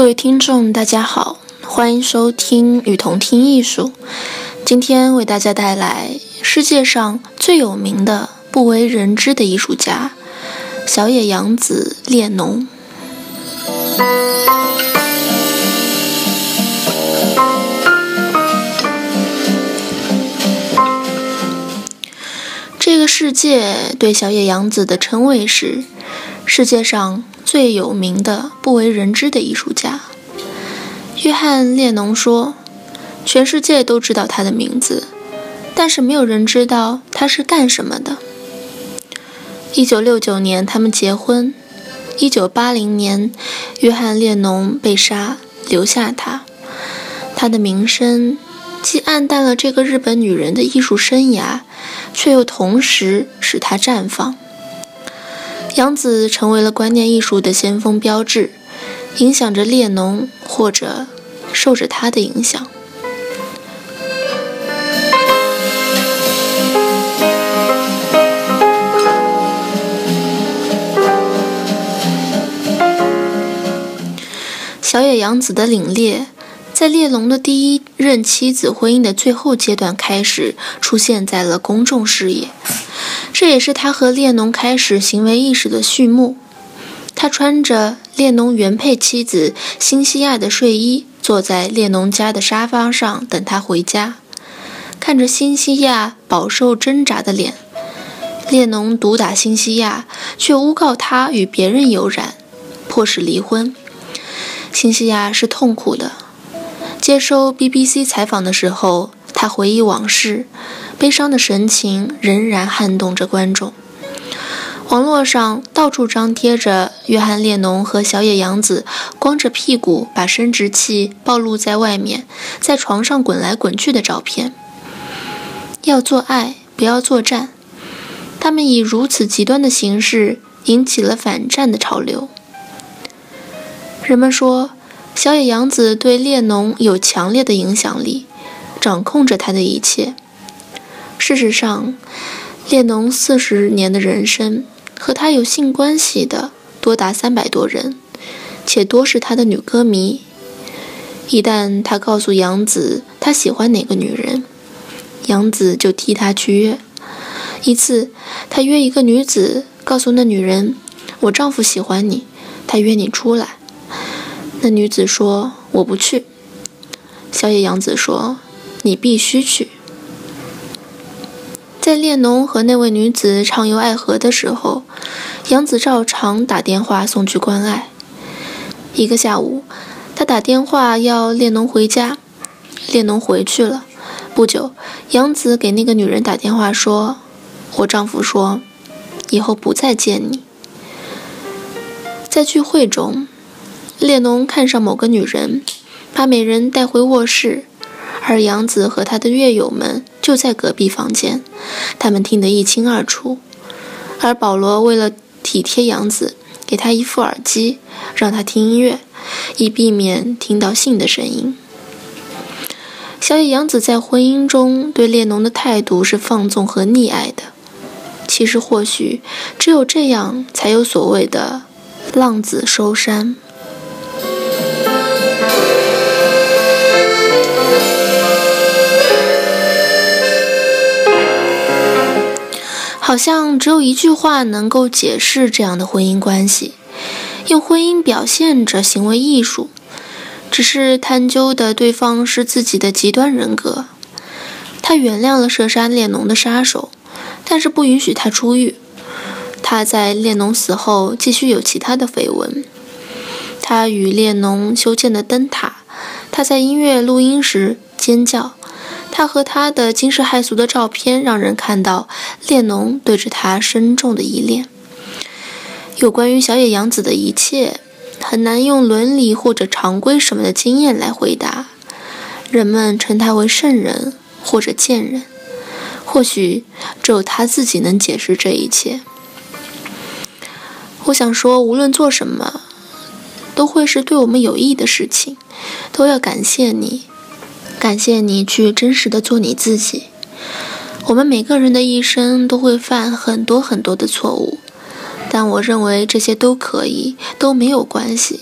各位听众，大家好，欢迎收听《雨桐听艺术》。今天为大家带来世界上最有名的、不为人知的艺术家——小野洋子列侬。这个世界对小野洋子的称谓是：世界上。最有名的不为人知的艺术家约翰列侬说：“全世界都知道他的名字，但是没有人知道他是干什么的。”一九六九年，他们结婚。一九八零年，约翰列侬被杀，留下他。他的名声既暗淡了这个日本女人的艺术生涯，却又同时使她绽放。杨子成为了观念艺术的先锋标志，影响着列侬，或者受着他的影响。小野洋子的领列，在列侬的第一任妻子婚姻的最后阶段开始出现在了公众视野。这也是他和列侬开始行为意识的序幕。他穿着列侬原配妻子辛西亚的睡衣，坐在列侬家的沙发上等他回家。看着辛西亚饱受挣扎的脸，列侬毒打辛西亚，却诬告他与别人有染，迫使离婚。辛西亚是痛苦的。接受 BBC 采访的时候，他回忆往事。悲伤的神情仍然撼动着观众。网络上到处张贴着约翰列侬和小野洋子光着屁股把生殖器暴露在外面，在床上滚来滚去的照片。要做爱，不要作战。他们以如此极端的形式引起了反战的潮流。人们说，小野洋子对列侬有强烈的影响力，掌控着他的一切。事实上，列侬四十年的人生和他有性关系的多达三百多人，且多是他的女歌迷。一旦他告诉杨子他喜欢哪个女人，杨子就替他去约。一次，他约一个女子，告诉那女人：“我丈夫喜欢你，他约你出来。”那女子说：“我不去。”小野洋子说：“你必须去。”在列侬和那位女子畅游爱河的时候，杨子照常打电话送去关爱。一个下午，他打电话要列侬回家，列侬回去了。不久，杨子给那个女人打电话说：“我丈夫说，以后不再见你。”在聚会中，列侬看上某个女人，把美人带回卧室。而杨子和他的乐友们就在隔壁房间，他们听得一清二楚。而保罗为了体贴杨子，给他一副耳机，让他听音乐，以避免听到性的声音。小野洋子在婚姻中对列侬的态度是放纵和溺爱的。其实，或许只有这样，才有所谓的“浪子收山”。好像只有一句话能够解释这样的婚姻关系：用婚姻表现着行为艺术。只是探究的对方是自己的极端人格。他原谅了射杀列侬的杀手，但是不允许他出狱。他在列侬死后继续有其他的绯闻。他与列侬修建的灯塔，他在音乐录音时尖叫，他和他的惊世骇俗的照片，让人看到列侬对着他深重的依恋。有关于小野洋子的一切，很难用伦理或者常规什么的经验来回答。人们称他为圣人或者贱人，或许只有他自己能解释这一切。我想说，无论做什么，都会是对我们有益的事情，都要感谢你，感谢你去真实的做你自己。我们每个人的一生都会犯很多很多的错误，但我认为这些都可以，都没有关系。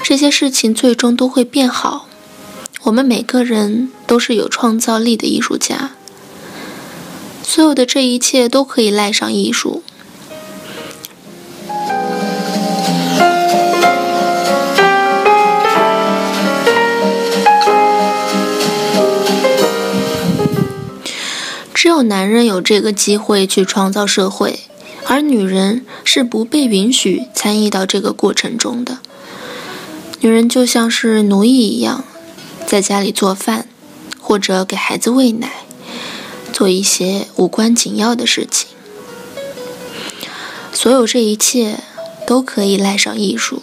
这些事情最终都会变好。我们每个人都是有创造力的艺术家，所有的这一切都可以赖上艺术。只有男人有这个机会去创造社会，而女人是不被允许参与到这个过程中的。女人就像是奴役一样。在家里做饭，或者给孩子喂奶，做一些无关紧要的事情。所有这一切都可以赖上艺术。